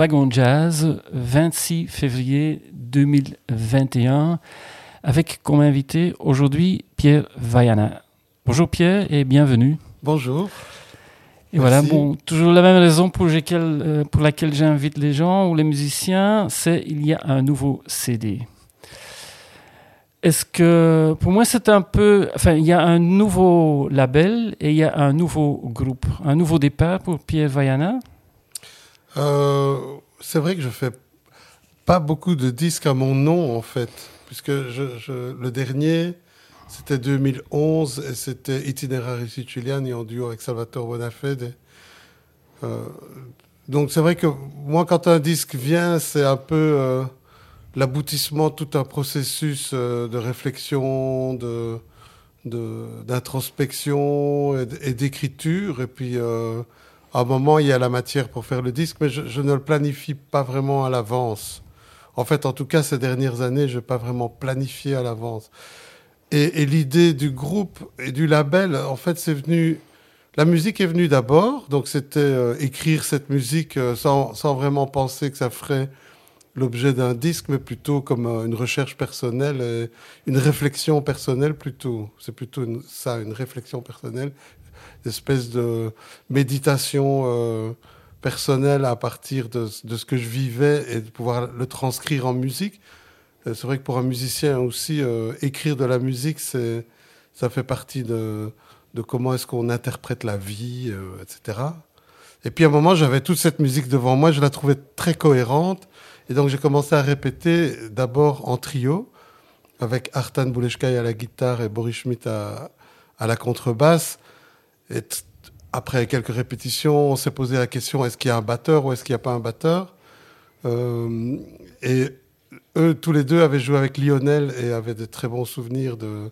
Wagon Jazz, 26 février 2021, avec comme invité aujourd'hui Pierre Vaiana. Bonjour Pierre et bienvenue. Bonjour. Et voilà, bon, toujours la même raison pour, laquelle, euh, pour laquelle j'invite les gens ou les musiciens, c'est il y a un nouveau CD. Est-ce que, pour moi, c'est un peu, enfin, il y a un nouveau label et il y a un nouveau groupe, un nouveau départ pour Pierre Vaiana euh, C'est vrai que je fais pas beaucoup de disques à mon nom, en fait, puisque le dernier, c'était 2011 et c'était Itinerari Siciliani en duo avec Salvatore Bonafede. Euh, donc c'est vrai que moi, quand un disque vient, c'est un peu euh, l'aboutissement tout un processus euh, de réflexion, de d'introspection et d'écriture. Et puis, à un moment, il y a la matière pour faire le disque, mais je, ne le planifie pas vraiment à l'avance. En fait, en tout cas, ces dernières années, je n'ai pas vraiment planifié à l'avance. Et, l'idée du groupe et du label, en fait, c'est venu. La musique est venue d'abord, donc c'était euh, écrire cette musique euh, sans, sans, vraiment penser que ça ferait l'objet d'un disque, mais plutôt comme euh, une recherche personnelle, une réflexion personnelle plutôt. C'est plutôt ça, une réflexion personnelle, espèce de méditation personnelle à partir de, ce que je vivais et de pouvoir le transcrire en musique. Euh, c'est vrai que pour un musicien aussi, euh, écrire de la musique, ça fait partie de, comment est-ce qu'on interprète la vie, euh, etc. Et puis à un moment, j'avais toute cette musique devant moi, je la trouvais très cohérente. Et donc j'ai commencé à répéter d'abord en trio, avec Artan Bouleshkai à la guitare et Boris Schmidt à, à la contrebasse. Et après quelques répétitions, on s'est posé la question est-ce qu'il y a un batteur ou est-ce qu'il n'y a pas un batteur? Euh, Et eux, tous les deux, avaient joué avec Lionel et avaient de très bons souvenirs de,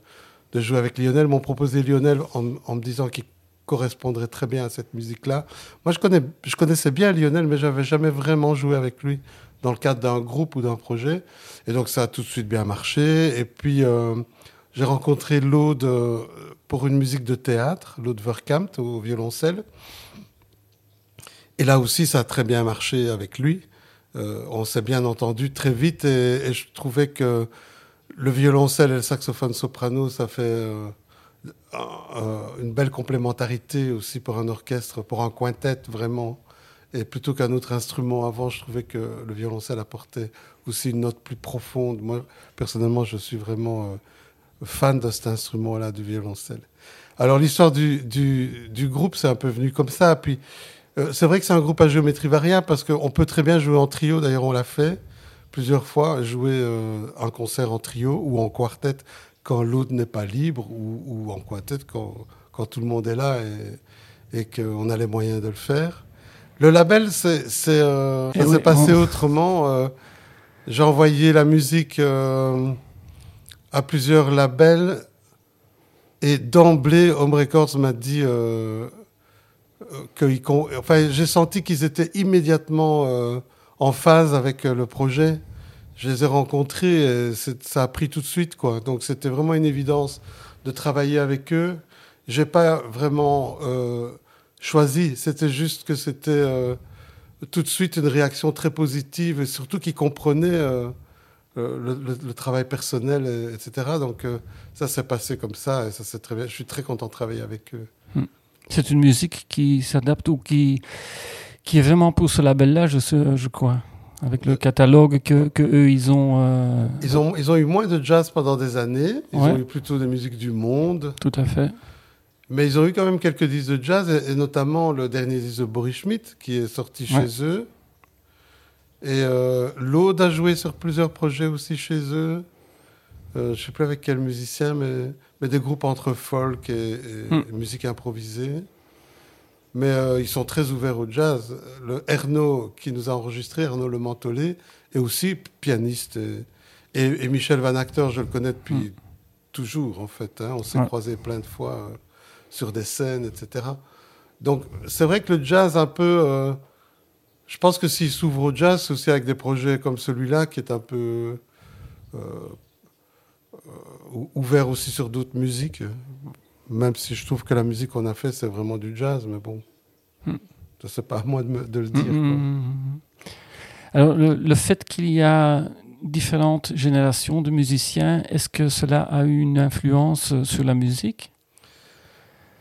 jouer avec Lionel. M'ont proposé Lionel en, me disant qu'il correspondrait très bien à cette musique-là. Moi, je connaissais bien Lionel, mais j'avais jamais vraiment joué avec lui dans le cadre d'un groupe ou d'un projet. Et donc, ça a tout de suite bien marché. Et puis, euh, j'ai rencontré Laude euh, pour une musique de théâtre, Laude Verkamp au violoncelle. Et là aussi, ça a très bien marché avec lui. Euh, on s'est bien entendu très vite et, je trouvais que le violoncelle et le saxophone soprano, ça fait euh, une belle complémentarité aussi pour un orchestre, pour un quintet vraiment. Et plutôt qu'un autre instrument avant, je trouvais que le violoncelle apportait aussi une note plus profonde. Moi, personnellement, je suis vraiment euh, fan de cet instrument-là, du violoncelle. Alors l'histoire du, du, du, groupe, c'est un peu venu comme ça. Puis euh, c'est vrai que c'est un groupe à géométrie variable parce qu'on peut très bien jouer en trio. D'ailleurs, on l'a fait plusieurs fois, jouer euh, un concert en trio ou en quartet quand l'autre n'est pas libre ou, en quartet quand, quand, tout le monde est là et, et qu'on a les moyens de le faire. Le label, c'est, euh, ça s'est passé autrement. j'ai envoyé la musique à plusieurs labels et d'emblée, Home Records m'a dit que enfin, j'ai senti qu'ils étaient immédiatement euh, en phase avec euh, le projet. Je les ai rencontrés, et ça a pris tout de suite, quoi. Donc c'était vraiment une évidence de travailler avec eux. J'ai pas vraiment euh, choisi. C'était juste que c'était tout de suite une réaction très positive et surtout qu'ils comprenaient le, travail personnel, etc. Donc ça s'est passé comme ça et ça c'est très bien. Je suis très content de travailler avec eux. Hmm. C'est une musique qui s'adapte ou qui, qui est vraiment pour ce label-là, je, je crois. Avec le catalogue que, que eux, ils ont, euh, ils ont. Ils ont eu moins de jazz pendant des années. Ils ont eu plutôt de musique du monde. Tout à fait. Mais ils ont eu quand même quelques disques de jazz, et, notamment le dernier disque de Boris Schmidt, qui est sorti chez eux. Et euh, L'Aude a joué sur plusieurs projets aussi chez eux. Euh, je ne sais plus avec quel musicien, mais mais des groupes entre folk et, hmm. musique improvisée. Mais ils sont très ouverts au jazz. Le Ernaud qui nous a enregistré, Ernaud Le Mantolet, est aussi pianiste. Et, Michel Van Acteur, je le connais depuis hmm. toujours, en fait. Hein. On s'est croisés plein de fois sur des scènes, etc. Donc, c'est vrai que le jazz, un peu. Je pense que s'il s'ouvre au jazz, c'est aussi avec des projets comme celui-là, qui est un peu euh, ouvert aussi sur d'autres musiques, même si je trouve que la musique qu'on a fait, c'est vraiment du jazz, mais bon, hmm. c'est pas à moi de, de le dire. Hmm, hmm, Alors, le, fait qu'il y a différentes générations de musiciens, est-ce que cela a eu une influence sur la musique?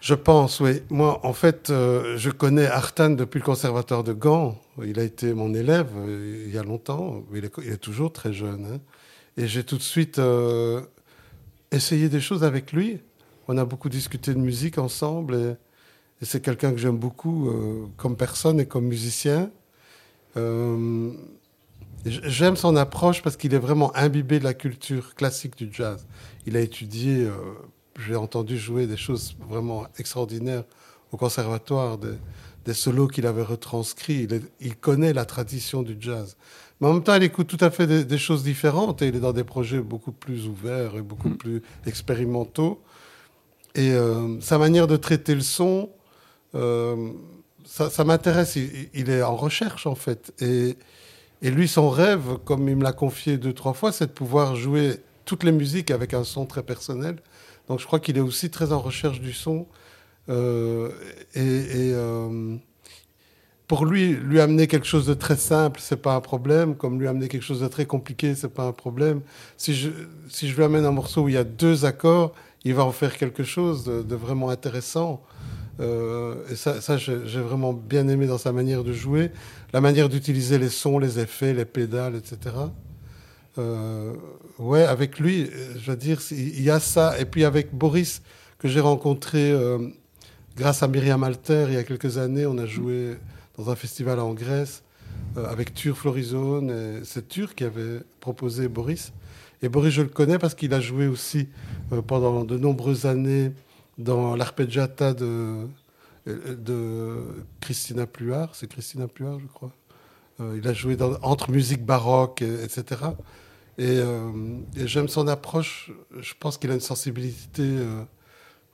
Je pense, oui. Moi, en fait, euh, je connais Artan depuis le conservatoire de Gand. Il a été mon élève euh, il y a longtemps. Il est, toujours très jeune. Hein. Et j'ai tout de suite essayer des choses avec lui. On a beaucoup discuté de musique ensemble et, c'est quelqu'un que j'aime beaucoup euh, comme personne et comme musicien. Euh, j'aime son approche parce qu'il est vraiment imbibé de la culture classique du jazz. Il a étudié, euh, j'ai entendu jouer des choses vraiment extraordinaires au conservatoire, des, des solos qu'il avait retranscrits. Il, il, connaît la tradition du jazz. Mais en même temps, il écoute tout à fait des, choses différentes et il est dans des projets beaucoup plus ouverts et beaucoup mm. plus expérimentaux. Et euh, sa manière de traiter le son, euh, ça, m'intéresse. Il, est en recherche, en fait. Et, et lui, son rêve, comme il me l'a confié deux, trois fois, c'est de pouvoir jouer toutes les musiques avec un son très personnel. Donc je crois qu'il est aussi très en recherche du son. Euh, et, et pour lui, lui amener quelque chose de très simple, c'est pas un problème. Comme lui amener quelque chose de très compliqué, c'est pas un problème. Si je, si je lui amène un morceau où il y a deux accords, il va en faire quelque chose de, vraiment intéressant. Euh, et ça, ça j'ai vraiment bien aimé dans sa manière de jouer, la manière d'utiliser les sons, les effets, les pédales, etc. Euh, ouais, avec lui, je veux dire, il y a ça. Et puis avec Boris, que j'ai rencontré euh, grâce à Myriam Alter il y a quelques années, on a joué dans un festival en Grèce euh, avec Tur Florizone. C'est Tur qui avait proposé Boris. Et Boris, je le connais parce qu'il a joué aussi euh, pendant de nombreuses années dans l'arpeggiata de, Christina Pluart. C'est Christina Pluart, je crois. Il a joué entre musique baroque, etc. Et, et j'aime son approche. Je pense qu'il a une sensibilité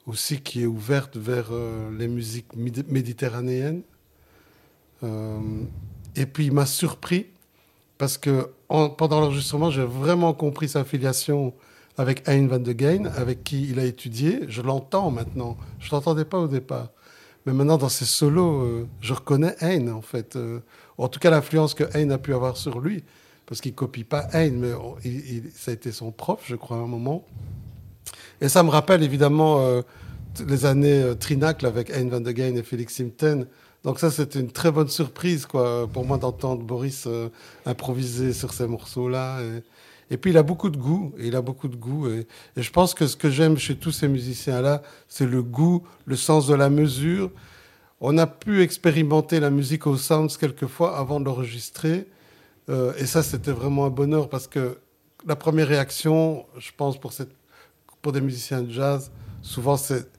aussi qui est ouverte vers les musiques méditerranéennes. Euh, et puis il m'a surpris parce que pendant l'enregistrement, j'ai vraiment compris sa filiation avec Hein van de Geyn, avec qui il a étudié. Je l'entends maintenant. Je ne l'entendais pas au départ. Mais maintenant, dans ses solos, euh, je reconnais Hein, en fait. Euh, en tout cas, l'influence que Hein a pu avoir sur lui. Parce qu'il copie pas Hein, mais ça a été son prof, je crois, à un moment. Et ça me rappelle évidemment les années Trinacle avec Hein van de Geyn et Félix Simten, donc ça, c'était une très bonne surprise quoi, pour moi d'entendre Boris euh, improviser sur ces morceaux-là. Et, puis il a beaucoup de goût, il a beaucoup de goût. Et, je pense que ce que j'aime chez tous ces musiciens-là, c'est le goût, le sens de la mesure. On a pu expérimenter la musique au Sounds quelquefois avant de l'enregistrer. Euh, et ça, c'était vraiment un bonheur parce que la première réaction, je pense, pour, des musiciens de jazz, souvent c'est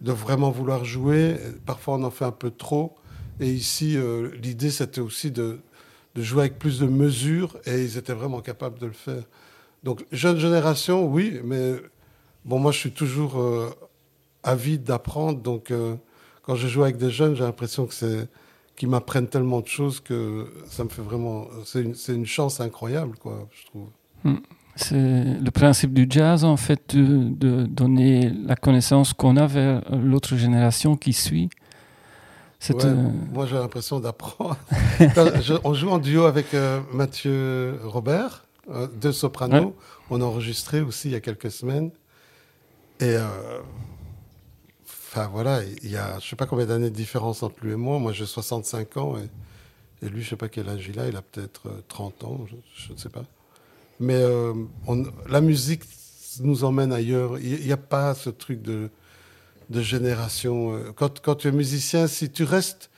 de vraiment vouloir jouer. Parfois, on en fait un peu trop. Et ici, euh, l'idée, c'était aussi de, jouer avec plus de mesure, et ils étaient vraiment capables de le faire. Donc, jeune génération, oui, mais bon, moi, je suis toujours euh, avide d'apprendre. Donc, quand je joue avec des jeunes, j'ai l'impression que c'est qu'ils m'apprennent tellement de choses que ça me fait vraiment. C'est une, une, chance incroyable, quoi, je trouve. Hmm. C'est le principe du jazz, en fait, de, de donner la connaissance qu'on a vers l'autre génération qui suit. Euh, moi, j'ai l'impression d'apprendre. on joue en duo avec euh, Mathieu Robert, euh, deux sopranos. On a enregistré aussi il y a quelques semaines. Et enfin voilà, il y a je sais pas combien d'années de différence entre lui et moi. Moi, j'ai 65 ans et, lui, je sais pas quel âge il a. Il a peut-être 30 ans, je, ne sais pas. Mais la musique nous emmène ailleurs. Il n'y a pas ce truc de de génération. Euh, quand, quand, tu es musicien, si tu restes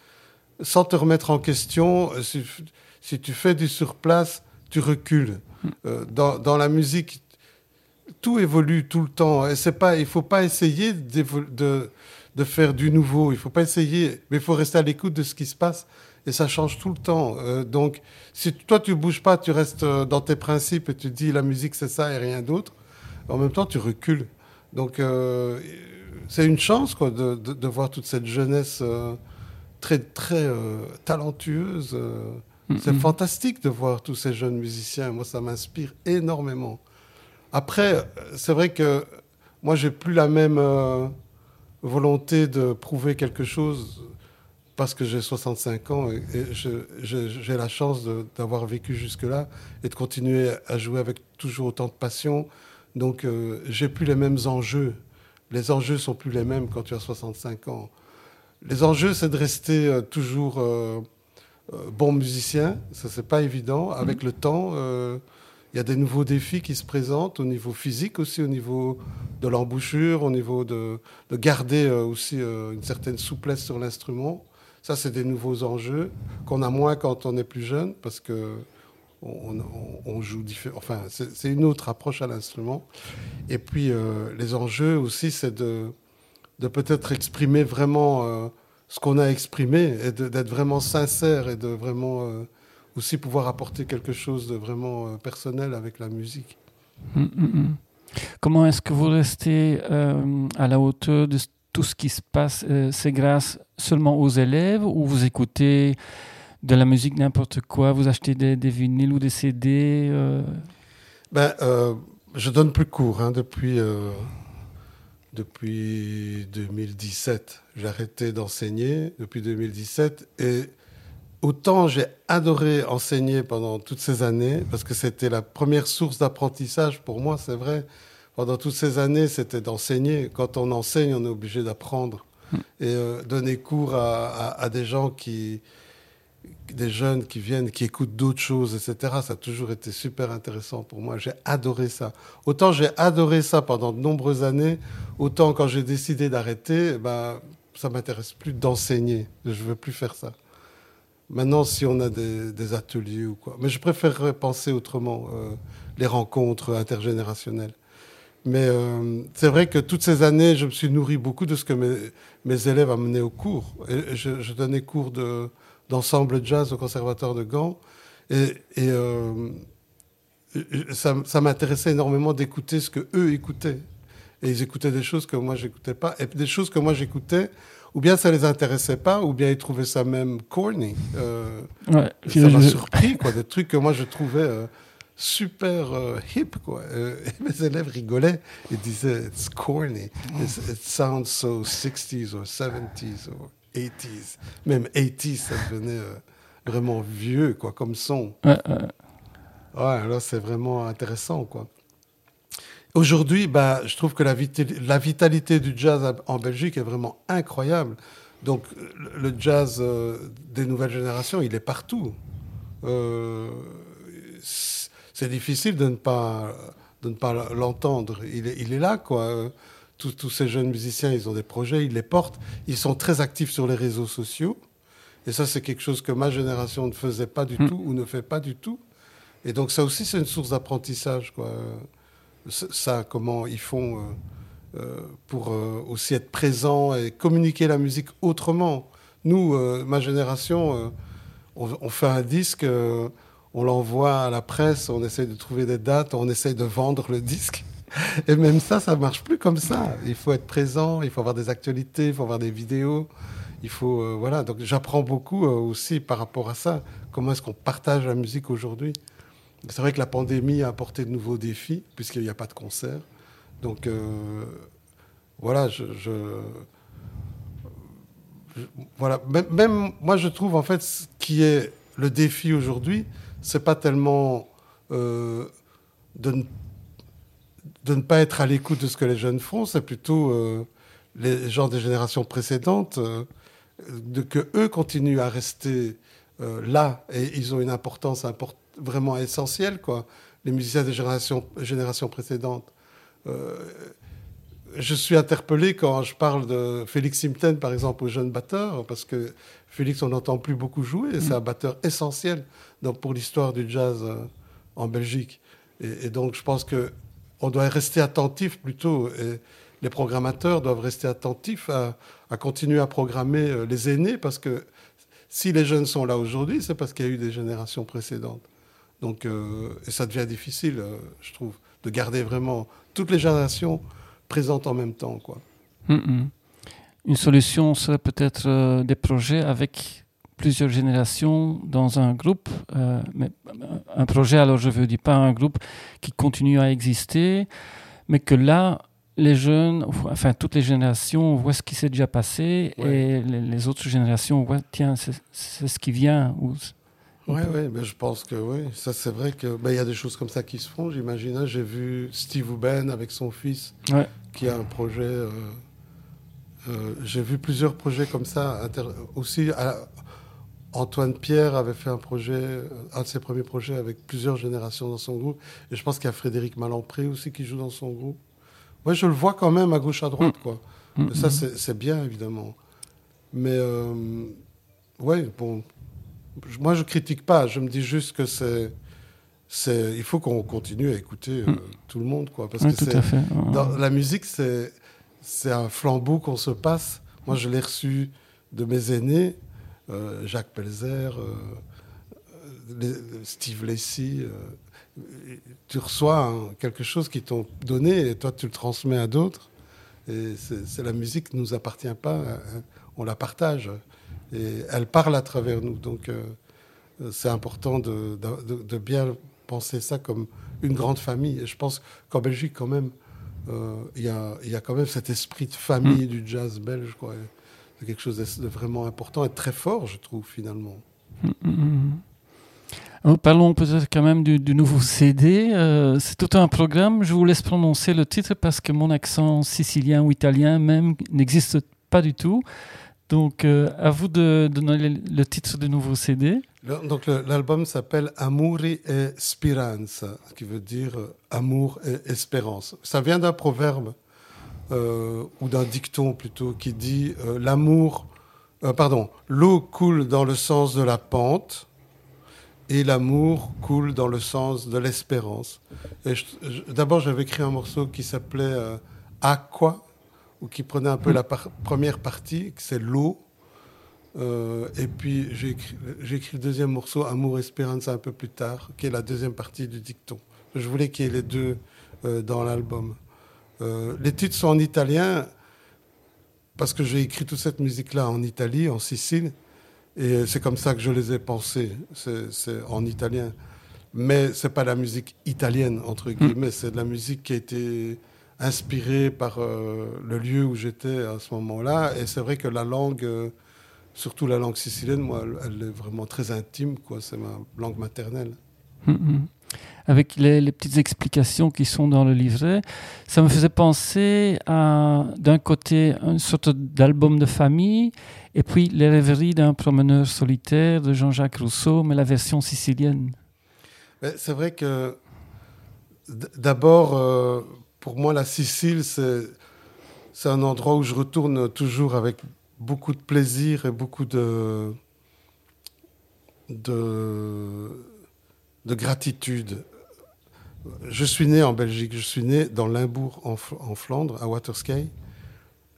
sans te remettre en question, euh, si, tu fais du surplace, tu recules. Euh, dans, dans, la musique, tout évolue tout le temps. Et c'est pas, il faut pas essayer de, de faire du nouveau. Il faut pas essayer, mais il faut rester à l'écoute de ce qui se passe. Et ça change tout le temps. Euh, donc, si toi, tu bouges pas, tu restes euh, dans tes principes et tu dis la musique, c'est ça et rien d'autre, en même temps, tu recules. Donc, euh, c'est une chance quoi, de, de, de, voir toute cette jeunesse très, très talentueuse. C'est mm-hmm. fantastique de voir tous ces jeunes musiciens. Moi, ça m'inspire énormément. Après, c'est vrai que moi, j'ai plus la même volonté de prouver quelque chose parce que j'ai 65 ans et, j'ai la chance d'avoir vécu jusque-là et de continuer à jouer avec toujours autant de passion. Donc, euh, j'ai plus les mêmes enjeux. Les enjeux sont plus les mêmes quand tu as 65 ans. Les enjeux, c'est de rester euh, toujours euh, bon musicien. Ça, c'est pas évident. Avec le temps, il y a des nouveaux défis qui se présentent au niveau physique aussi, au niveau de l'embouchure, au niveau de, de garder aussi une certaine souplesse sur l'instrument. Ça, c'est des nouveaux enjeux qu'on a moins quand on est plus jeune parce que on, joue différent. Enfin, c'est une autre approche à l'instrument. Et puis, euh, les enjeux aussi, c'est de, peut-être exprimer vraiment euh, ce qu'on a exprimé et d'être vraiment sincère et de vraiment euh, aussi pouvoir apporter quelque chose de vraiment personnel avec la musique. Hum, hum, hum. Comment est-ce que vous restez à la hauteur de tout ce qui se passe, euh, c'est grâce seulement aux élèves ou vous écoutez de la musique n'importe quoi, vous achetez des, vinyles ou des CD euh? ben, euh, Je donne plus cours hein, depuis, depuis 2017. J'ai arrêté d'enseigner depuis 2017 et autant j'ai adoré enseigner pendant toutes ces années parce que c'était la première source d'apprentissage pour moi, c'est vrai pendant toutes ces années, c'était d'enseigner. Quand on enseigne, on est obligé d'apprendre. Hmm. Et euh, donner cours à, des gens qui, des jeunes qui viennent, qui écoutent d'autres choses, etc. Ça a toujours été super intéressant pour moi. J'ai adoré ça. Autant j'ai adoré ça pendant de nombreuses années, autant quand j'ai décidé d'arrêter, bah, ça m'intéresse plus d'enseigner. Je veux plus faire ça. Maintenant, si on a des, ateliers ou quoi. Mais je préférerais penser autrement, euh, les rencontres intergénérationnelles. Mais euh, c'est vrai que toutes ces années, je me suis nourri beaucoup de ce que mes, élèves amenaient au cours. Je, donnais cours d'ensemble jazz au conservatoire de Gand. Et, et euh, ça, ça m'intéressait énormément d'écouter ce que eux écoutaient. Et ils écoutaient des choses que moi, j'écoutais pas. Et des choses que moi, j'écoutais, ou bien ça les intéressait pas, ou bien ils trouvaient ça même corny. Euh, ouais, ça m'a surpris, quoi. Des trucs que moi, je trouvais... Euh, super euh, hip, quoi. Euh, mes élèves rigolaient et disaient, it's corny. it sounds so 60s or 70s or 80s. Même 80s, ça devenait vraiment vieux, quoi, comme son. Ouais, ouais. là, c'est vraiment intéressant, quoi. Aujourd'hui, bah, je trouve que la, la, vitalité du jazz en Belgique est vraiment incroyable. Donc, le jazz des nouvelles générations, il est partout. Euh, c'est difficile de ne pas, de ne pas l'entendre. Il est, il est là, quoi. Tous, tous, ces jeunes musiciens, ils ont des projets, ils les portent. Ils sont très actifs sur les réseaux sociaux. Et ça, c'est quelque chose que ma génération ne faisait pas du hmm. tout ou ne fait pas du tout. Et donc, ça aussi, c'est une source d'apprentissage, quoi. Ça, comment ils font euh, euh, pour euh, aussi être présents et communiquer la musique autrement. Nous, ma génération, on, fait un disque on l'envoie à la presse, on essaie de trouver des dates, on essaie de vendre le disque. Et même ça, ça marche plus comme ça. Il faut être présent, il faut avoir des actualités, il faut avoir des vidéos. Il faut, voilà. Donc j'apprends beaucoup aussi par rapport à ça. Comment est-ce qu'on partage la musique aujourd'hui? C'est vrai que la pandémie a apporté de nouveaux défis puisqu'il n'y a pas de concert. Donc euh, voilà, je, voilà. Même, moi, je trouve en fait ce qui est le défi aujourd'hui, c'est pas tellement euh, de, ne, de, ne, pas être à l'écoute de ce que les jeunes font, c'est plutôt euh, les gens des générations précédentes, de, que eux continuent à rester là et ils ont une importance vraiment essentielle, quoi. Les musiciens des générations, générations précédentes je suis interpellé quand je parle de Félix Simten, par exemple, aux jeunes batteurs, parce que Félix, on n'entend plus beaucoup jouer, c'est un batteur essentiel donc, pour l'histoire du jazz euh, en Belgique. Et, donc, je pense qu'on doit rester attentif plutôt. Et les programmateurs doivent rester attentifs à, à continuer à programmer euh, les aînés parce que si les jeunes sont là aujourd'hui, c'est parce qu'il y a eu des générations précédentes. Donc, euh, et ça devient difficile, euh, je trouve, de garder vraiment toutes les générations présentes en même temps. Quoi. Mm -mm. Une solution serait peut-être euh, des projets avec plusieurs générations dans un groupe. Euh, mais un projet, alors je veux dire pas un groupe qui continue à exister, mais que là, les jeunes, enfin toutes les générations voient ce qui s'est déjà passé Ouais. et les, les autres générations voient, tiens, c'est c'est ce qui vient. Ou... Oui, oui, mais je pense que oui. Ça, c'est vrai que ben, il y a des choses comme ça qui se font. J'imagine. J'ai vu Steve Ouben avec son fils Ouais. qui a un projet. euh, euh, J'ai vu plusieurs projets comme ça. Aussi, à- Antoine Pierre avait fait un projet, euh, un de ses premiers projets avec plusieurs générations dans son groupe. Et je pense qu'il y a Frédéric Malampré aussi qui joue dans son groupe. Ouais, je le vois quand même à gauche à droite, quoi. Mm, Et Ça, mm. c'est c'est bien, évidemment. Mais, euh, ouais, bon. Moi, je critique pas. Je me dis juste que c'est. c'est- Il faut qu'on continue à écouter euh, Mm. tout le monde, quoi. Parce Oui, que tout c'est. à fait. Dans la musique, c'est c'est un flambeau qu'on se passe. Moi, je l'ai reçu de mes aînés, euh, Jacques Pelzer, euh, Steve Lacy. euh, tu reçois un- quelque chose qui t'ont donné et toi, tu le transmets à d'autres. Et c'est c'est la musique ne nous appartient pas, hein, on la partage. Et elle parle à travers nous. Donc, euh, c'est important de, de- de- de bien penser ça comme une grande famille. Et je pense qu'en Belgique, quand même, euh, il y, a, il y a quand même cet esprit de famille du jazz belge. quoi. C'est quelque chose de, vraiment important et très fort, je trouve, finalement. Mm, mm, mm. Alors, parlons peut-être quand même du, du nouveau CD. Euh, c'est tout un programme. Je vous laisse prononcer le titre parce que mon accent sicilien ou italien même n'existe pas du tout. Donc, euh, à vous de, donner le, titre du nouveau CD. Donc l'album s'appelle Amuri e Speranza, qui veut dire euh, amour et espérance. Ça vient d'un proverbe euh, ou d'un dicton plutôt qui dit l'amour, pardon, l'eau coule dans le sens de la pente et l'amour coule dans le sens de l'espérance. D'abord j'avais écrit un morceau qui s'appelait Aqua ou qui prenait un peu la par- première partie, que c'est l'eau. Euh, et puis j'ai écrit, le deuxième morceau, Amour Espérance, un peu plus tard, qui est la deuxième partie du dicton. Je voulais qu'il y ait les deux euh, dans l'album. Euh, les titres sont en italien, parce que j'ai écrit toute cette musique-là en Italie, en Sicile, et c'est comme ça que je les ai pensés, c'est c'est en italien. Mais c'est pas la musique italienne, entre guillemets, c'est de la musique qui a été inspirée par euh, le lieu où j'étais à ce moment-là, et c'est vrai que la langue... euh, surtout la langue sicilienne, moi, elle, est vraiment très intime, quoi. C'est ma langue maternelle. Mm, mm. Avec les, les petites explications qui sont dans le livret, ça me faisait penser à, d'un côté, une sorte d'album de famille, et puis les rêveries d'un promeneur solitaire de Jean-Jacques Rousseau, mais la version sicilienne. C'est vrai que d'abord, euh, pour moi, la Sicile, c'est un endroit où je retourne toujours avec beaucoup de plaisir et beaucoup de de, de gratitude. Je suis né en Belgique, je suis né dans Limbourg, en, Flandre, à Waterskei.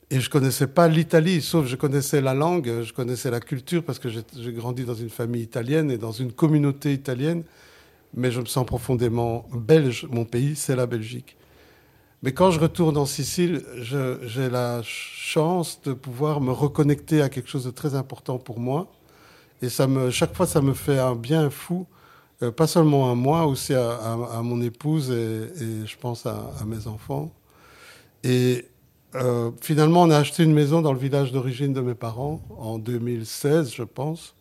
Et je connaissais pas l'Italie, sauf je connaissais la langue, je connaissais la culture, parce que j'ai grandi dans une famille italienne et dans une communauté italienne. Mais je me sens profondément belge. Mon pays, c'est la Belgique. Mais quand je retourne en Sicile, j'ai la chance de pouvoir me reconnecter à quelque chose de très important pour moi. Et chaque fois, ça me fait un bien fou, euh, pas seulement à moi, aussi à, mon épouse et, je pense à, mes enfants. Et euh, finalement, on a acheté une maison dans le village d'origine de mes parents en 2016, je pense.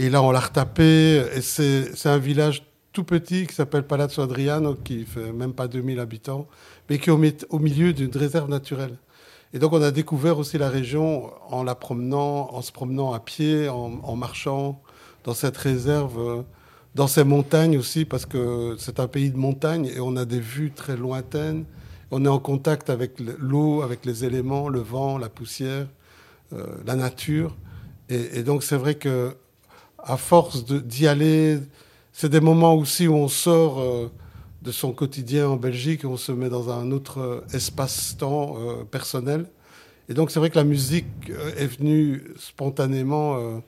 Et là, on l'a retapé. Et c'est un village tout petit qui s'appelle Palazzo Adriano, qui fait même pas 2000 habitants, mais qui est au, mi- au milieu d'une réserve naturelle. Et donc, on a découvert aussi la région en la promenant, en se promenant à pied, en, marchant dans cette réserve, dans ces montagnes aussi, parce que c'est un pays de montagne et on a des vues très lointaines. On est en contact avec le- l'eau, avec les éléments, le vent, la poussière, euh, la nature. Et, et donc, c'est vrai que à force d'y aller, c'est des moments aussi où on sort euh, de son quotidien en Belgique, on se met dans un autre espace-temps personnel. Et donc c'est vrai que la musique est venue spontanément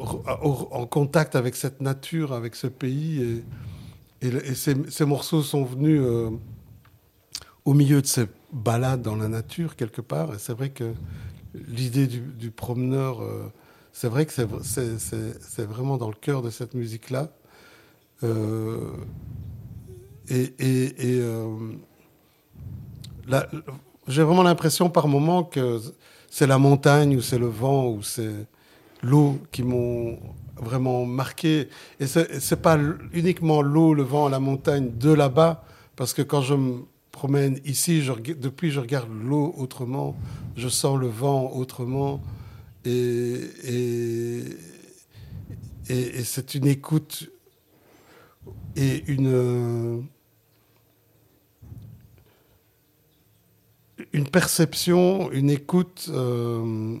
en contact avec cette nature, avec ce pays. Et, et, ces, morceaux sont venus au milieu de ces balades dans la nature, quelque part. Et c'est vrai que l'idée du, promeneur, euh, c'est vrai que c'est vraiment dans le cœur de cette musique-là. Euh, et, euh, j'ai vraiment l'impression par moment que c'est la montagne ou c'est le vent ou c'est l'eau qui m'ont vraiment marqué. Et c'est pas uniquement l'eau, le vent, la montagne de là-bas, parce que quand je me promène ici, depuis je regarde l'eau autrement, je sens le vent autrement, et, c'est une écoute et une, une perception, une écoute, euh,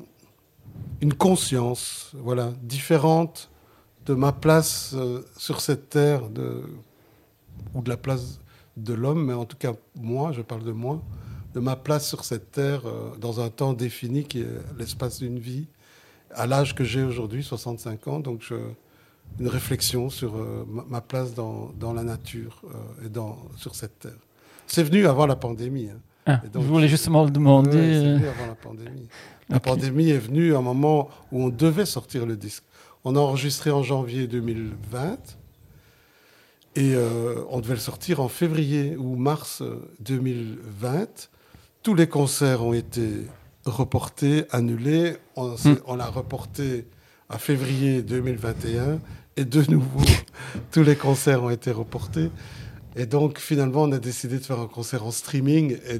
une conscience, voilà, différente de ma place euh, sur cette terre, ou de la place de l'homme, mais en tout cas moi, je parle de moi, de ma place sur cette terre euh, dans un temps défini qui est l'espace d'une vie, à l'âge que j'ai aujourd'hui, 65 ans, donc je, une réflexion sur euh, ma, place dans, dans la nature euh, et dans, sur cette terre. C'est venu avant la pandémie. Hein. Ah, je voulais justement le demander. c'est venu avant la pandémie. La pandémie est venue à un moment où on devait sortir le disque. On a enregistré en janvier 2020. Et euh, on devait le sortir en février ou mars 2020. Euh, Tous les concerts ont été reportés, annulés. On, hmm. l'a reporté à février 2021. Et de nouveau, tous les concerts ont été reportés. Et donc, finalement, on a décidé de faire un concert en streaming et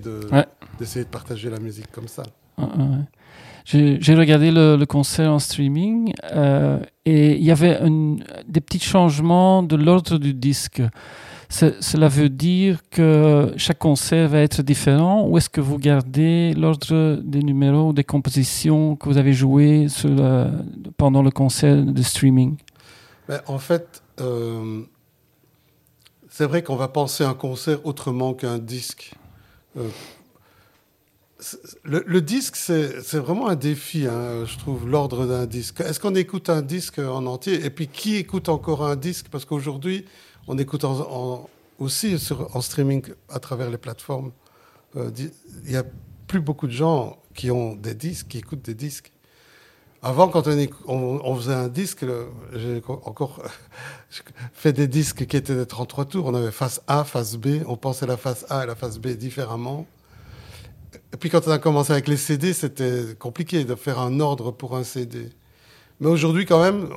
d'essayer de, partager la musique comme ça. J'ai regardé le, concert en streaming euh, et il y avait des petits changements de l'ordre du disque. Cela veut dire que chaque concert va être différent ou est-ce que vous gardez l'ordre des numéros, des compositions que vous avez jouées pendant le concert de streaming? Ben, En fait, euh, c'est vrai qu'on va penser un concert autrement qu'un disque. Euh, le, disque, c'est vraiment un défi, hein, je trouve, l'ordre d'un disque. Est-ce qu'on écoute un disque en entier? Et puis, qui écoute encore un disque? Parce qu'aujourd'hui, on écoute aussi en streaming à travers les plateformes. Euh, il n'y a plus beaucoup de gens qui ont des disques, qui écoutent des disques. Avant, quand on, faisait un disque, j'ai encore fait des disques qui étaient des 33 tours. On avait face A, face B. On pensait la face A et la face B différemment. Et puis quand on a commencé avec les CD, c'était compliqué de faire un ordre pour un CD. Mais aujourd'hui, quand même,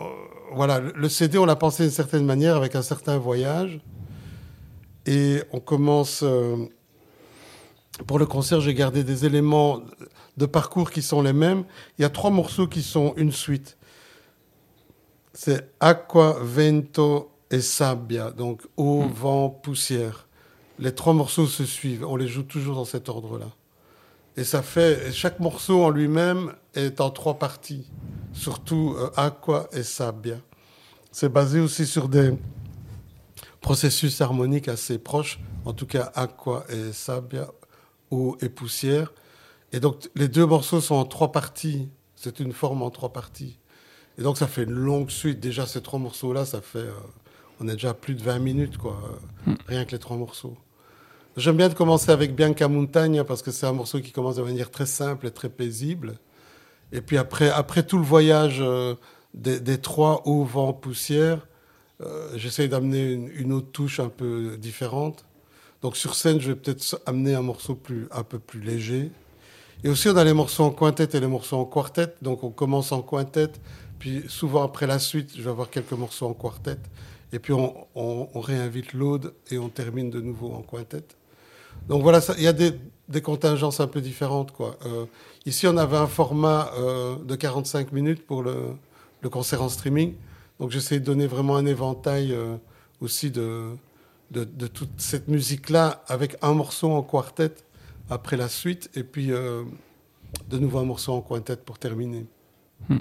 voilà, le CD, on l'a pensé d'une certaine manière avec un certain voyage. Et on commence. Euh, pour le concert, j'ai gardé des éléments de parcours qui sont les mêmes. Il y a trois morceaux qui sont une suite. C'est Aqua, Vento et Sabbia, donc eau, hmm. vent, poussière. Les trois morceaux se suivent. On les joue toujours dans cet ordre-là. Et ça fait, chaque morceau en lui-même est en trois parties, surtout euh, Aqua et Sabia. C'est basé aussi sur des processus harmoniques assez proches, en tout cas Aqua et Sabia, eau et poussière. Et donc les deux morceaux sont en trois parties, c'est une forme en trois parties. Et donc ça fait une longue suite. Déjà ces trois morceaux-là, ça fait, euh, on est déjà à plus de 20 minutes, quoi, hmm. rien que les trois morceaux. J'aime bien de commencer avec Bianca Montagna parce que c'est un morceau qui commence de manière très simple et très paisible. Et puis après, après tout le voyage euh, des, trois hauts vents poussière, euh, j'essaye d'amener une, autre touche un peu différente. Donc sur scène, je vais peut-être amener un morceau plus, un peu plus léger. Et aussi, on a les morceaux en quintet et les morceaux en quartet. Donc on commence en quintet, puis souvent après la suite, je vais avoir quelques morceaux en quartet. Et puis on, réinvite l'aude et on termine de nouveau en quintet. Donc voilà, il y a des, contingences un peu différentes. Quoi. Euh, ici, on avait un format euh, de 45 minutes pour le, concert en streaming. Donc j'essaie de donner vraiment un éventail euh, aussi de, de, toute cette musique-là avec un morceau en quartet après la suite et puis de nouveau un morceau en quintet pour terminer. Hmm.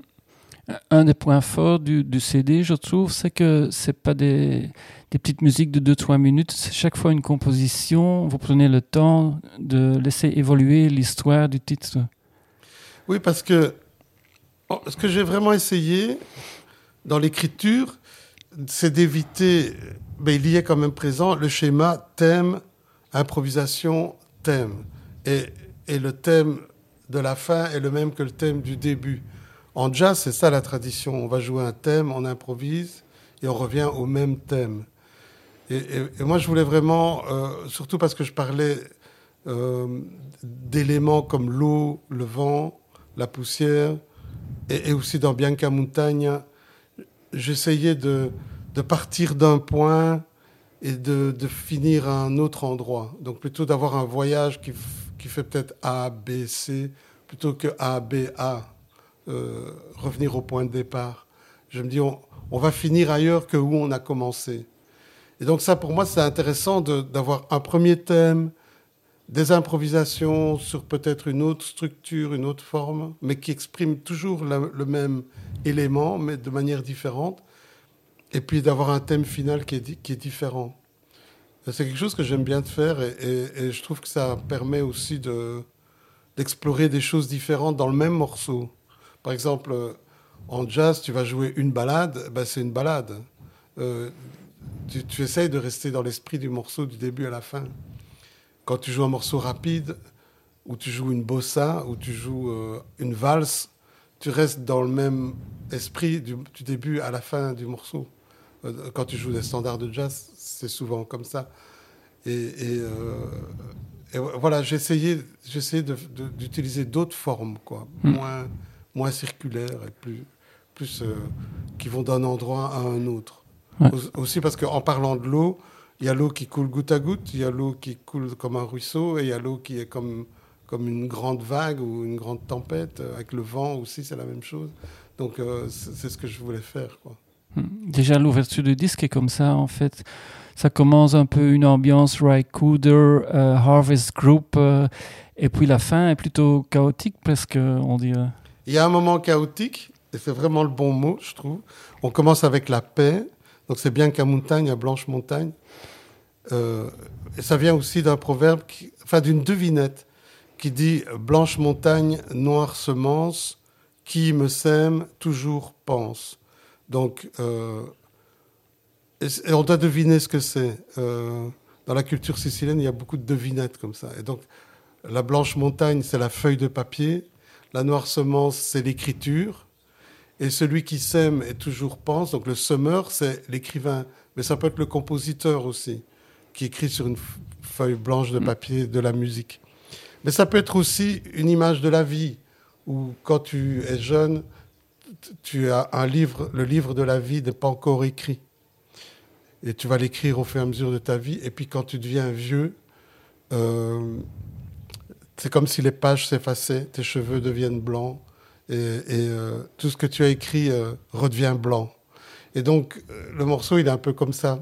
Un des points forts du, du CD, je trouve, c'est que c'est pas des, des, petites musiques de 2-3 minutes. C'est chaque fois une composition. Vous prenez le temps de laisser évoluer l'histoire du titre. Oui, parce que oh, ce que j'ai vraiment essayé dans l'écriture, c'est d'éviter, mais il y est quand même présent, le schéma thème, improvisation, thème. Et, et le thème de la fin est le même que le thème du début. En jazz, c'est ça la tradition. On va jouer un thème, on improvise et on revient au même thème. Et, moi, je voulais vraiment, euh, surtout parce que je parlais euh, d'éléments comme l'eau, le vent, la poussière, et, aussi dans Bianca Montagna, j'essayais de, partir d'un point et de, finir à un autre endroit. Donc plutôt d'avoir un voyage qui, qui fait peut-être A, B, C, plutôt que A, B, A euh, revenir au point de départ. Je me dis, on, va finir ailleurs que où on a commencé. Et donc ça, pour moi, c'est intéressant d'avoir un premier thème, des improvisations sur peut-être une autre structure, une autre forme, mais qui exprime toujours le même élément, mais de manière différente, et puis d'avoir un thème final qui est, différent. C'est quelque chose que j'aime bien de faire, et, je trouve que ça permet aussi d'explorer des choses différentes dans le même morceau. Par exemple, en jazz, tu vas jouer une balade, ben c'est une balade. Euh, tu, tu, essayes de rester dans l'esprit du morceau du début à la fin. Quand tu joues un morceau rapide, ou tu joues une bossa, ou tu joues euh, une valse, tu restes dans le même esprit du, du, début à la fin du morceau. Euh, quand tu joues des standards de jazz, c'est souvent comme ça. Et, et, euh, et voilà, j'ai essayé, d'utiliser d'autres formes, quoi, mmh. moins moins circulaires et plus, plus qui vont d'un endroit à un autre. Ouais. Aussi parce qu'en parlant de l'eau, il y a l'eau qui coule goutte à goutte, il y a l'eau qui coule comme un ruisseau et il y a l'eau qui est comme, comme une grande vague ou une grande tempête. Avec le vent aussi, c'est la même chose. Donc euh, c'est ce que je voulais faire. Quoi. Déjà, l'ouverture du disque est comme ça, en fait. Ça commence un peu une ambiance Ry Cooder, euh, Harvest Group, euh, et puis la fin est plutôt chaotique, presque, on dirait. Il y a un moment chaotique, et c'est vraiment le bon mot, je trouve. On commence avec la paix, donc c'est bien qu'à montagne, à Blanche Montagne. Euh, et ça vient aussi d'un proverbe, enfin d'une devinette, qui dit Blanche montagne, noire semence, qui me sème, toujours pense. Donc, euh, on doit deviner ce que c'est. Euh, dans la culture sicilienne, il y a beaucoup de devinettes comme ça. Et donc, la blanche montagne, c'est la feuille de papier. La noire semence, c'est l'écriture. Et celui qui sème et toujours pense, donc le semeur, c'est l'écrivain. Mais ça peut être le compositeur aussi, qui écrit sur une feuille blanche de papier de la musique. Mais ça peut être aussi une image de la vie, où quand tu es jeune, tu as un livre, le livre de la vie n'est pas encore écrit. Et tu vas l'écrire au fur et à mesure de ta vie. Et puis quand tu deviens vieux, euh, c'est comme si les pages s'effaçaient, tes cheveux deviennent blancs et, euh, tout ce que tu as écrit euh, redevient blanc. Et donc euh, le morceau, il est un peu comme ça.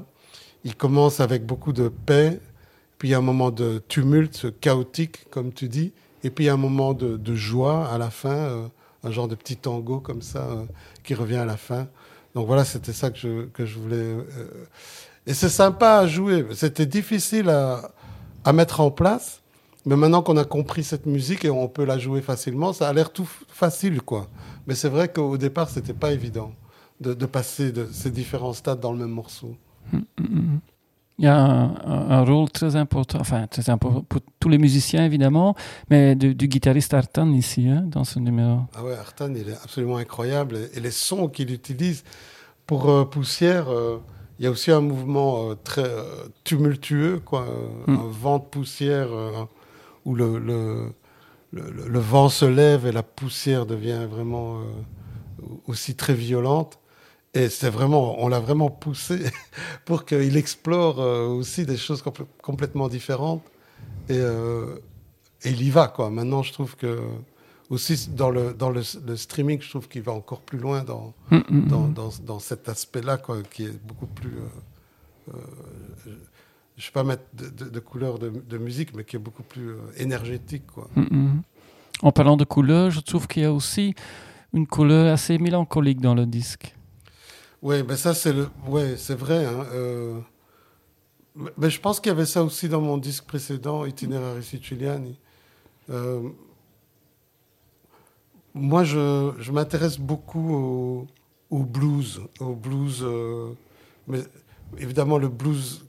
Il commence avec beaucoup de paix, puis il y a un moment de tumulte, chaotique, comme tu dis, et puis il y a un moment de, joie à la fin, euh, un genre de petit tango comme ça qui revient à la fin. Donc voilà, c'était ça que je, que je voulais. Et c'est sympa à jouer. C'était difficile à, à mettre en place. Mais maintenant qu'on a compris cette musique et on peut la jouer facilement, ça a l'air tout facile, quoi. Mais c'est vrai qu'au départ, c'était pas évident de, de, passer de ces différents stades dans le même morceau. Il y a un, un, rôle très important, enfin très important pour tous les musiciens évidemment, mais du, du guitariste Artan ici, hein, dans ce numéro. Ah ouais, Artan, il est absolument incroyable. Et les sons qu'il utilise pour euh, Poussière, euh, il y a aussi un mouvement euh, très tumultueux, quoi, mm. un vent de poussière où le, le, le, le, vent se lève et la poussière devient vraiment euh, aussi très violente. Et c'est vraiment, on l'a vraiment poussé pour qu'il explore euh, aussi des choses compl complètement différentes. Et, euh, et, il y va, quoi. Maintenant, je trouve que aussi dans le, dans le, le streaming, je trouve qu'il va encore plus loin dans, mm -hmm. dans, dans, dans, cet aspect-là, quoi, qui est beaucoup plus. Euh, je ne vais pas mettre de, de, de couleur de, de, musique, mais qui est beaucoup plus énergétique, quoi. Mm -hmm. En parlant de couleur, je trouve qu'il y a aussi une couleur assez mélancolique dans le disque. Oui, ben ça c'est le, ouais, c'est vrai. Hein, euh, Mais je pense qu'il y avait ça aussi dans mon disque précédent, Itinerari Siciliani. Euh, moi, je, je m'intéresse beaucoup au, au, blues, au blues, euh, mais évidemment le blues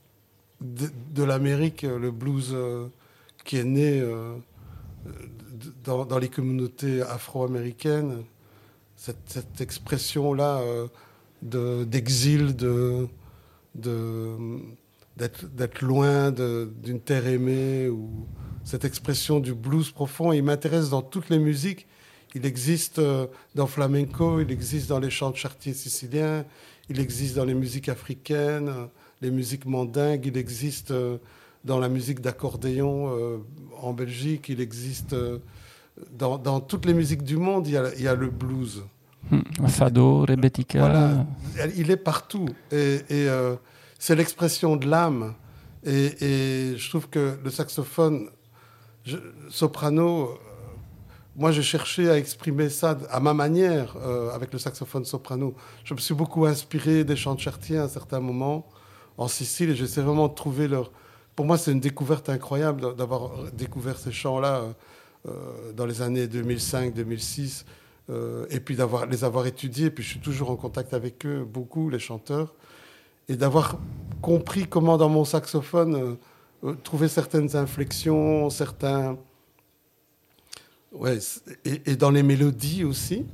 de, l'Amérique, le blues euh, qui est né euh, dans, les communautés afro-américaines, cette, expression-là d'exil, de, de, d'être loin d'une terre aimée, ou cette expression du blues profond. Il m'intéresse dans toutes les musiques. Il existe dans flamenco, il existe dans les chants de chartier siciliens, il existe dans les musiques africaines, les musiques mandingues, il existe dans la musique d'accordéon euh, en Belgique, il existe dans, dans, toutes les musiques du monde, il y a, il y a le blues. Hmm. Fado, Rebetica. Voilà, il est partout. Et, et euh, c'est l'expression de l'âme. Et, et, je trouve que le saxophone je, soprano, euh, moi j'ai cherché à exprimer ça à ma manière euh, avec le saxophone soprano. Je me suis beaucoup inspiré des chants de Chartier à un certain moment en Sicile et j'essaie vraiment de trouver leur. Pour moi, c'est une découverte incroyable d'avoir découvert ces chants-là euh, dans les années 2005-2006 euh, et puis d'avoir les avoir étudiés. Puis je suis toujours en contact avec eux, beaucoup, les chanteurs et d'avoir compris comment dans mon saxophone euh, trouver certaines inflexions, certains... Ouais, et, et, dans les mélodies aussi.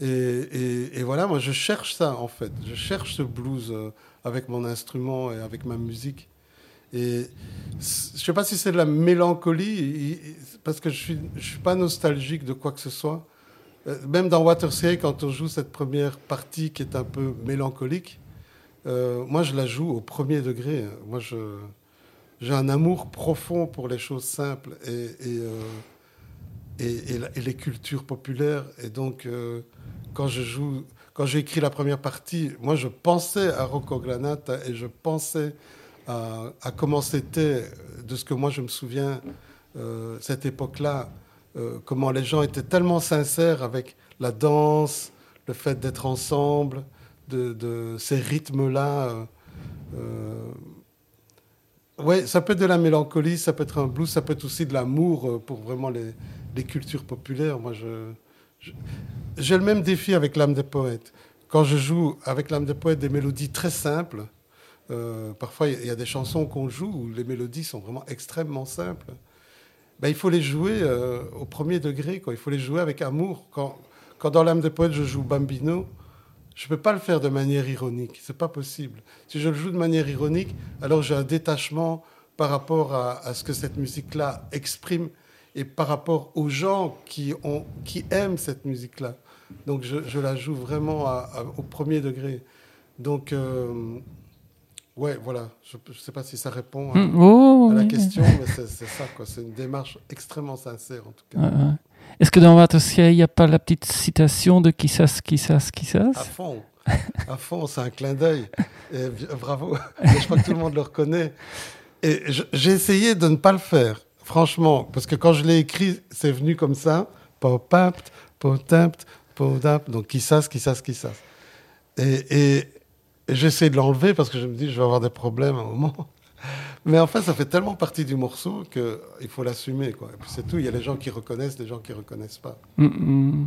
Et, voilà, moi je cherche ça en fait. Je cherche ce blues euh, avec mon instrument et avec ma musique. Et je ne sais pas si c'est de la mélancolie, parce que je ne suis, pas nostalgique de quoi que ce soit. Euh, même dans Watersea, quand on joue cette première partie qui est un peu mélancolique, euh, moi, je la joue au premier degré. Moi, j'ai un amour profond pour les choses simples et, et, les cultures populaires. Et donc, euh, quand je joue, quand j'ai écrit la première partie, moi, je pensais à Rocco Granata et je pensais à, comment c'était, de ce que moi je me souviens, euh, cette époque-là, euh, comment les gens étaient tellement sincères avec la danse, le fait d'être ensemble de, de ces rythmes-là. Ouais, ça peut être de la mélancolie, ça peut être un blues, ça peut être aussi de l'amour pour vraiment les, les, cultures populaires. Moi, je, j'ai le même défi avec l'âme des poètes. Quand je joue avec l'âme des poètes des mélodies très simples, euh, parfois il y a des chansons qu'on joue où les mélodies sont vraiment extrêmement simples. Ben, il faut les jouer euh, au premier degré, quoi. il faut les jouer avec amour. Quand, quand dans l'âme des poètes je joue Bambino, je ne peux pas le faire de manière ironique, c'est pas possible. Si je le joue de manière ironique, alors j'ai un détachement par rapport à, à ce que cette musique-là exprime et par rapport aux gens qui, ont, qui aiment cette musique-là. Donc je, je, la joue vraiment à, à, au premier degré. Donc, euh, ouais, voilà. Je ne sais pas si ça répond à, mmh, oh, à la oui. question, mais c'est ça, quoi. C'est une démarche extrêmement sincère, en tout cas. Est-ce que dans votre ciel, il n'y a pas la petite citation de qui sas, qui sas, qui sas À fond. à fond, c'est un clin d'œil. Bravo. je crois que tout le monde le reconnaît. Et j'ai essayé de ne pas le faire, franchement, parce que quand je l'ai écrit, c'est venu comme ça. Pop-apt. Donc, qui sas, qui sas, qui sas. Et, j'essaie de l'enlever parce que je me dis, je vais avoir des problèmes à un moment. Mais en fait, ça fait tellement partie du morceau qu'il faut l'assumer. Quoi. Et puis c'est tout. Il y a les gens qui reconnaissent, les gens qui ne reconnaissent pas. Mm -hmm.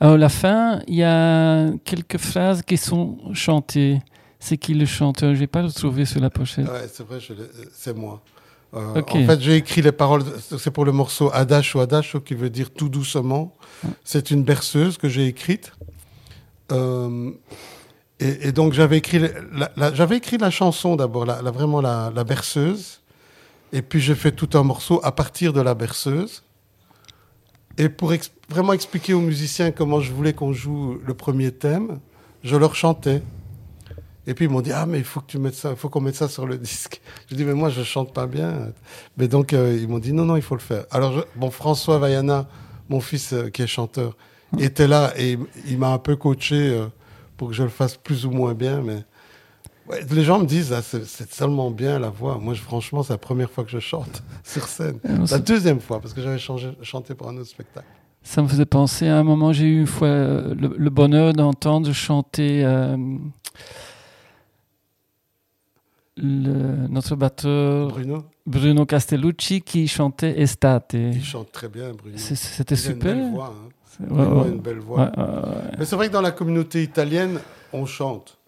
Alors, la fin, il y a quelques phrases qui sont chantées. C'est qui le chanteur? Je n'ai pas retrouvé sur la pochette. Ouais, c'est vrai, c'est moi. Euh, okay. En fait, j'ai écrit les paroles. C'est pour le morceau Adagio Adagio, qui veut dire tout doucement. C'est une berceuse que j'ai écrite. Euh, et, et, donc j'avais écrit, la, la, j'avais écrit la chanson d'abord, la, vraiment la, la, berceuse, et puis j'ai fait tout un morceau à partir de la berceuse. Et pour ex vraiment expliquer aux musiciens comment je voulais qu'on joue le premier thème, je leur chantais. Et puis ils m'ont dit ah mais il faut que tu mettes ça, il faut qu'on mette ça sur le disque. Je dis mais moi je chante pas bien. Mais donc euh, ils m'ont dit non non il faut le faire. Alors je, bon François Vaiana, mon fils euh, qui est chanteur, était là et il m'a un peu coaché. Euh, pour que je le fasse plus ou moins bien. Mais ouais, les gens me disent, ah, c'est tellement bien la voix. Moi, je, franchement, c'est la première fois que je chante sur scène. la deuxième fois, parce que j'avais chanté pour un autre spectacle. Ça me faisait penser à un moment, j'ai eu une fois le, le bonheur d'entendre chanter le, notre batteur Bruno Bruno Castellucci qui chantait Estate. Il chante très bien, Bruno. C'était Il a super. Une belle voix, hein. Ouais, une belle voix. Ouais. Mais c'est vrai que dans la communauté italienne, on chante.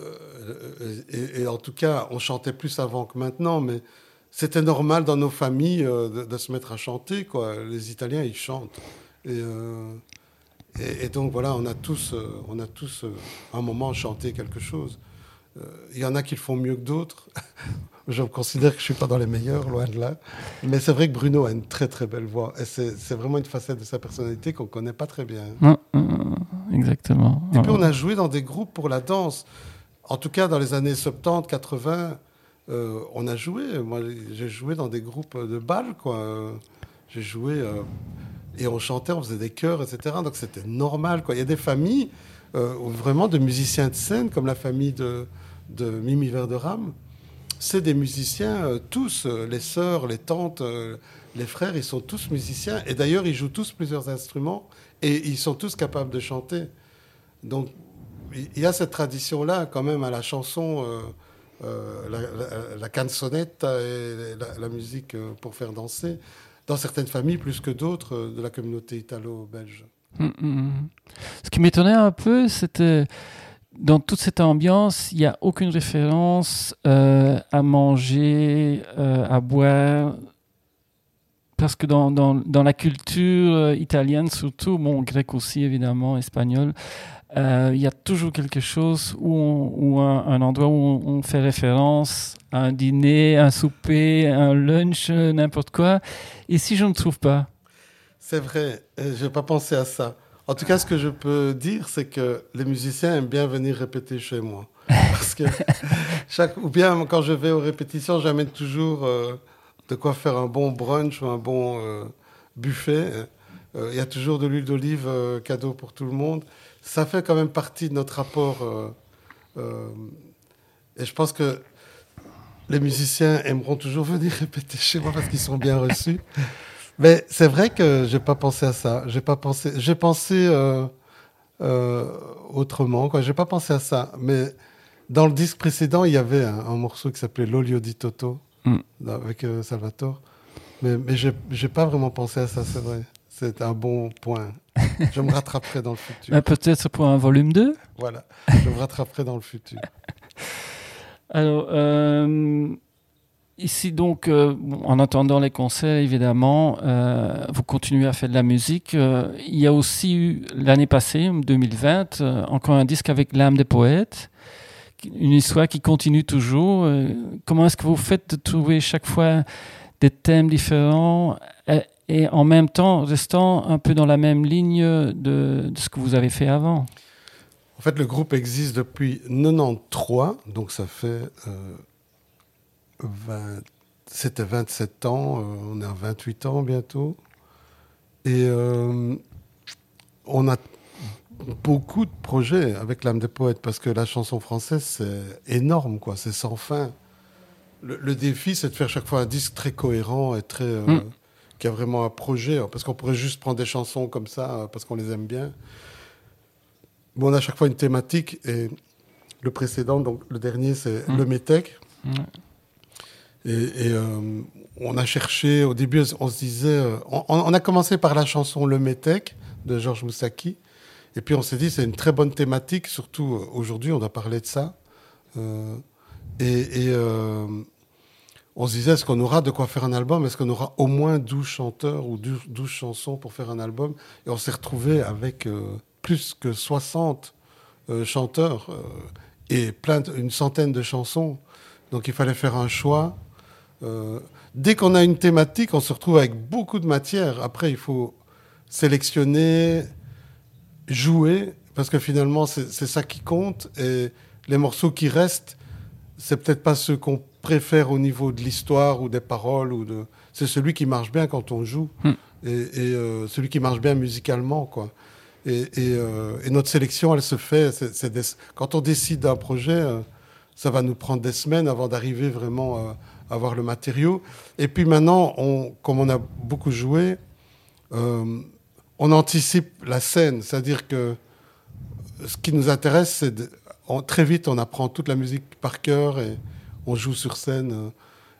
Euh, et, et en tout cas, on chantait plus avant que maintenant, mais c'était normal dans nos familles euh, de, de se mettre à chanter. Quoi. Les Italiens, ils chantent. Et, euh, et- et donc voilà, on a tous, euh, on a tous un moment chanté quelque chose. Euh, Il y en a qui le font mieux que d'autres. Je considère que je suis pas dans les meilleurs, loin de là. Mais c'est vrai que Bruno a une très très belle voix. Et c'est vraiment une facette de sa personnalité qu'on connaît pas très bien. Ouais, ouais, exactement. Et puis Ouais. on a joué dans des groupes pour la danse. En tout cas, dans les années 70, 80, euh, on a joué. Moi, j'ai joué dans des groupes de bal, quoi. Euh, J'ai joué euh, et on chantait, on faisait des chœurs, etc. Donc c'était normal, quoi. Il y a des familles euh, vraiment de musiciens de scène, comme la famille de, de Mimi Verderame. C'est des musiciens, euh, tous, euh, les sœurs, les tantes, euh, les frères, ils sont tous musiciens. Et d'ailleurs, ils jouent tous plusieurs instruments et ils sont tous capables de chanter. Donc, il y a cette tradition-là, quand même, à la chanson, la, la, et la, musique pour faire danser, dans certaines familles plus que d'autres de la communauté italo-belge. Mm, mm, mm. Ce qui m'étonnait un peu, c'était dans toute cette ambiance, il n'y a aucune référence euh, à manger, euh, à boire. Parce que dans, la culture euh, italienne, surtout, bon, grec aussi évidemment, espagnol, il y a toujours quelque chose où, un, endroit où on, on fait référence à un dîner, un souper, un lunch, n'importe quoi. Ici, je ne trouve pas? C'est vrai, je n'ai pas pensé à ça. En tout cas, ce que je peux dire, c'est que les musiciens aiment bien venir répéter chez moi. Parce que chaque, ou bien quand je vais aux répétitions, j'amène toujours euh, de quoi faire un bon brunch ou un bon euh, buffet. Euh, Il y a toujours de l'huile d'olive cadeau pour tout le monde. Ça fait quand même partie de notre rapport. et je pense que les musiciens aimeront toujours venir répéter chez moi parce qu'ils sont bien reçus. Mais c'est vrai que j'ai pas pensé à ça. J'ai pas pensé. J'ai pensé euh, euh, autrement. Quoi. J'ai pas pensé à ça. Mais dans le disque précédent, il y avait un, un morceau qui s'appelait L'olio di Toto Mm. avec euh, Salvatore. Mais, mais j'ai j'ai pas vraiment pensé à ça. C'est vrai. C'est un bon point. Je me rattraperai dans le futur. Mais Peut-être pour un volume 2 Voilà. Je me rattraperai dans le futur. Alors, euh, ici donc, euh, en attendant les concerts, évidemment, euh, vous continuez à faire de la musique. Euh, il y a aussi eu l'année passée, en 2020, euh, encore un disque avec l'âme des poètes, une histoire qui continue toujours. Comment est-ce que vous faites de trouver chaque fois des thèmes différents et, en même temps restant un peu dans la même ligne de, de ce que vous avez fait avant? En fait, le groupe existe depuis 93, donc ça fait 20 c'était 27 ans, euh, on est à 28 ans bientôt. Et euh, on a beaucoup de projets avec l'âme des poètes parce que la chanson française, c'est énorme, quoi, c'est sans fin. Le, le défi, c'est de faire chaque fois un disque très cohérent et très. euh, Mm. qui a vraiment un projet, parce qu'on pourrait juste prendre des chansons comme ça, parce qu'on les aime bien. Bon, on a chaque fois une thématique et le précédent, donc le dernier, c'est Mm. le Métèque. Ouais. Et, euh, on a cherché, au début, on se disait, euh, on, a commencé par la chanson Le Métèque de Georges Moussaki. Et puis on s'est dit, c'est une très bonne thématique, surtout euh, aujourd'hui, on doit parler de ça. Et on se disait, est-ce qu'on aura de quoi faire un album? Est-ce qu'on aura au moins 12 chanteurs ou 12, 12 chansons pour faire un album? Et on s'est retrouvé avec plus que 60 euh, chanteurs et une centaine de chansons. Donc il fallait faire un choix. Euh, dès qu'on a une thématique, on se retrouve avec beaucoup de matière. Après, il faut sélectionner, jouer, parce que finalement, c'est ça qui compte. Et les morceaux qui restent, c'est peut-être pas ceux qu'on préfère au niveau de l'histoire ou des paroles. ou de. C'est celui qui marche bien quand on joue. Hmm. Et, et, euh, celui qui marche bien musicalement, quoi. Et, et, euh, et notre sélection, elle se fait. des- Quand on décide d'un projet, ça va nous prendre des semaines avant d'arriver vraiment à avoir le matériau. Et puis maintenant, comme on a beaucoup joué, euh, on anticipe la scène, c'est-à-dire que ce qui nous intéresse, c'est très vite on apprend toute la musique par cœur et on joue sur scène euh,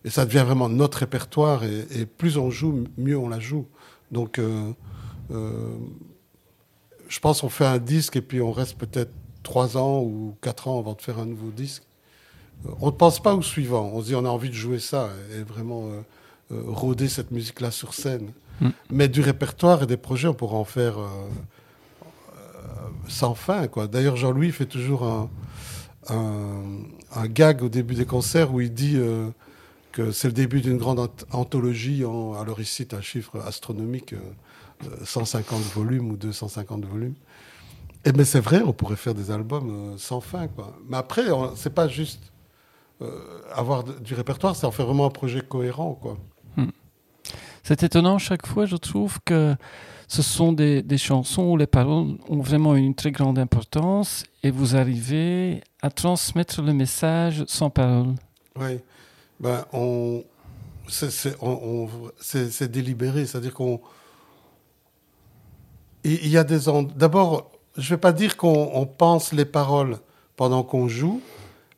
et ça devient vraiment notre répertoire et, plus on joue, mieux on la joue. Donc euh, je pense qu'on fait un disque et puis on reste peut-être trois ans ou quatre ans avant de faire un nouveau disque. On ne pense pas au suivant. On se dit on a envie de jouer ça et vraiment rôder cette musique-là sur scène. Mm. Mais du répertoire et des projets, on pourra en faire euh, euh, sans fin. Quoi. D'ailleurs, Jean-Louis fait toujours un, un, gag au début des concerts où il dit euh, que c'est le début d'une grande anthologie. alors, il cite un chiffre astronomique 150 volumes ou 250 volumes. Et mais c'est vrai, on pourrait faire des albums sans fin. Quoi. Mais après, c'est pas juste avoir du répertoire, c'est en faire vraiment un projet cohérent. Quoi. C'est étonnant chaque fois, je trouve que ce sont des, chansons où les paroles ont vraiment une très grande importance et vous arrivez à transmettre le message sans paroles. Oui, ben, on, c'est délibéré, c'est-à-dire qu'on. Il y a des. D'abord, je ne vais pas dire qu'on pense les paroles pendant qu'on joue,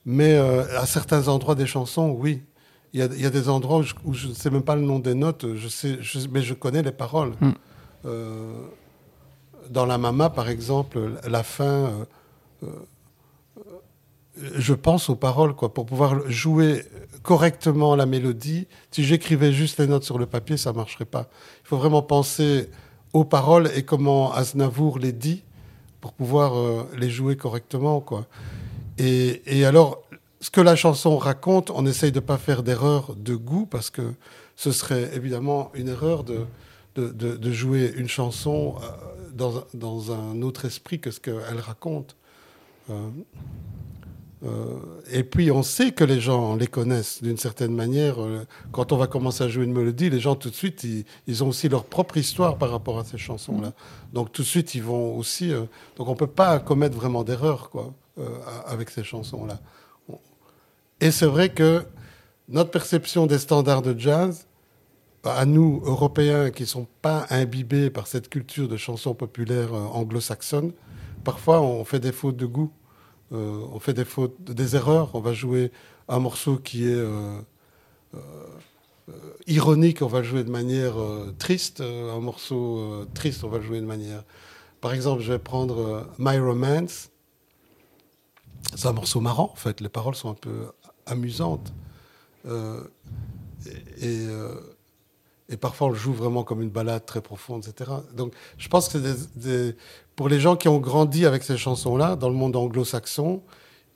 mais euh, à certains endroits des chansons, oui. Il y, a, des endroits où je ne sais même pas le nom des notes, je sais, mais je connais les paroles. Hmm. Euh, dans La Mama, par exemple, la fin, euh, je pense aux paroles, quoi, pour pouvoir jouer correctement la mélodie. Si j'écrivais juste les notes sur le papier, ça ne marcherait pas. Il faut vraiment penser aux paroles et comment Aznavour les dit pour pouvoir les jouer correctement, quoi. Et, et alors, ce que la chanson raconte, on essaye de ne pas faire d'erreur de goût parce que ce serait évidemment une erreur de, de, jouer une chanson euh, dans, dans, un autre esprit que ce qu'elle raconte. Euh, euh, et puis on sait que les gens les connaissent d'une certaine manière. Quand on va commencer à jouer une mélodie, les gens tout de suite, ils, ont aussi leur propre histoire par rapport à ces chansons-là. Donc tout de suite, ils vont aussi. donc on peut pas commettre vraiment d'erreur quoi avec ces chansons-là. Et c'est vrai que notre perception des standards de jazz, à nous, Européens, qui ne sont pas imbibés par cette culture de chansons populaires euh, anglo-saxonnes, parfois on fait des fautes de goût, euh, on fait des fautes, des erreurs. On va jouer un morceau qui est euh, ironique, on va jouer de manière triste. Un morceau triste, on va jouer de manière. Par exemple, je vais prendre My Romance. C'est un morceau marrant, en fait. Les paroles sont un peu amusante. Euh, et, euh, et, parfois, on le joue vraiment comme une balade très profonde, etc. Donc, je pense que des, pour les gens qui ont grandi avec ces chansons-là, dans le monde anglo-saxon,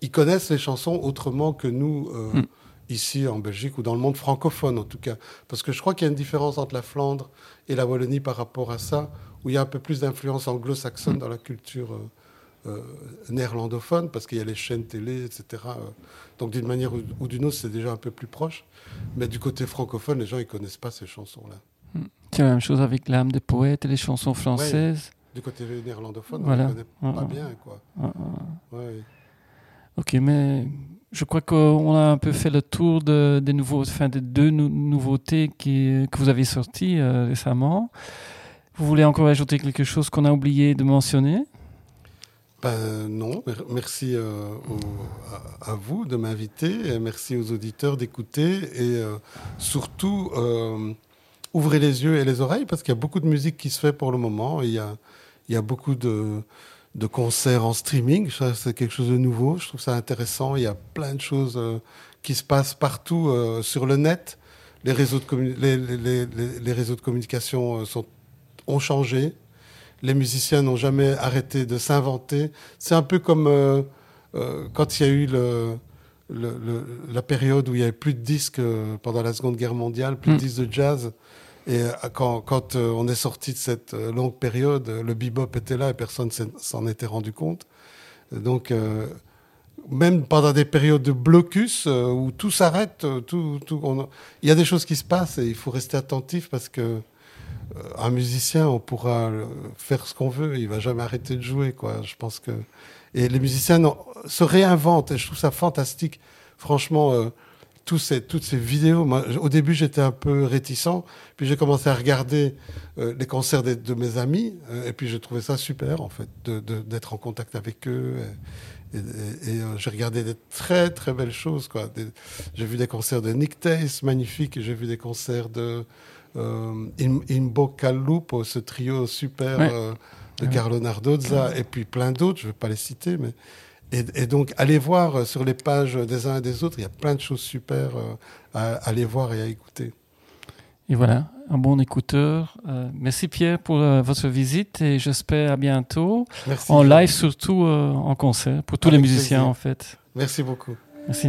ils connaissent les chansons autrement que nous, euh, hmm. ici en Belgique, ou dans le monde francophone en tout cas. Parce que je crois qu'il y a une différence entre la Flandre et la Wallonie par rapport à ça, où il y a un peu plus d'influence anglo-saxonne hmm. dans la culture. Euh, néerlandophone, parce qu'il y a les chaînes télé, etc. Donc d'une manière ou d'une autre, c'est déjà un peu plus proche. Mais du côté francophone, les gens ne connaissent pas ces chansons-là. Hmm. C'est la même chose avec l'âme des poètes et les chansons françaises. du côté néerlandophone, on ne connaît pas bien. Quoi. Ok, mais je crois qu'on a un peu fait le tour de, des, nouveaux, enfin, des deux nouveautés qui, que vous avez sorties euh, récemment. Vous voulez encore ajouter quelque chose qu'on a oublié de mentionner? Ben, non, merci euh, à, vous de m'inviter, merci aux auditeurs d'écouter et euh, surtout euh, ouvrez les yeux et les oreilles parce qu'il y a beaucoup de musique qui se fait pour le moment. Il y a, beaucoup de, concerts en streaming, c'est quelque chose de nouveau, je trouve ça intéressant. Il y a plein de choses qui se passent partout sur le net. Les réseaux de, communication ont changé les musiciens n'ont jamais arrêté de s'inventer. C'est un peu comme euh, euh, quand il y a eu le, la période où il n'y avait plus de disques euh, pendant la Seconde Guerre mondiale, plus de mm. disques de jazz. Et quand, quand on est sorti de cette longue période, le bebop était là et personne s'en était rendu compte. Donc, même pendant des périodes de blocus où tout s'arrête, tout, tout il y a des choses qui se passent et il faut rester attentif parce que un musicien, on pourra faire ce qu'on veut, il va jamais arrêter de jouer, quoi. Je pense que et les musiciens se réinventent et je trouve ça fantastique. Franchement, euh, tous ces, toutes ces vidéos. Au début, j'étais un peu réticent, puis j'ai commencé à regarder euh, les concerts de, mes amis, euh, et puis j'ai trouvé ça super, en fait, d'être en contact avec eux. Et, euh, j'ai regardé des très, très belles choses. quoi. J'ai vu des concerts de Nick Tace, magnifiques, j'ai vu des concerts de euh, Imbo Lupo, ce trio super Ouais. euh, de Carlo Nardozza, et puis plein d'autres, je ne vais pas les citer, mais et, et, donc, allez voir euh, sur les pages des uns et des autres, il y a plein de choses super à, à aller voir et à écouter. Et voilà, un bon écouteur. Euh, merci Pierre pour euh, votre visite et j'espère à bientôt. Merci. En live, surtout euh, en concert, pour tous Avec les musiciens plaisir. en fait. Merci beaucoup. Merci.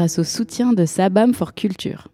Grâce au soutien de Sabam for Culture.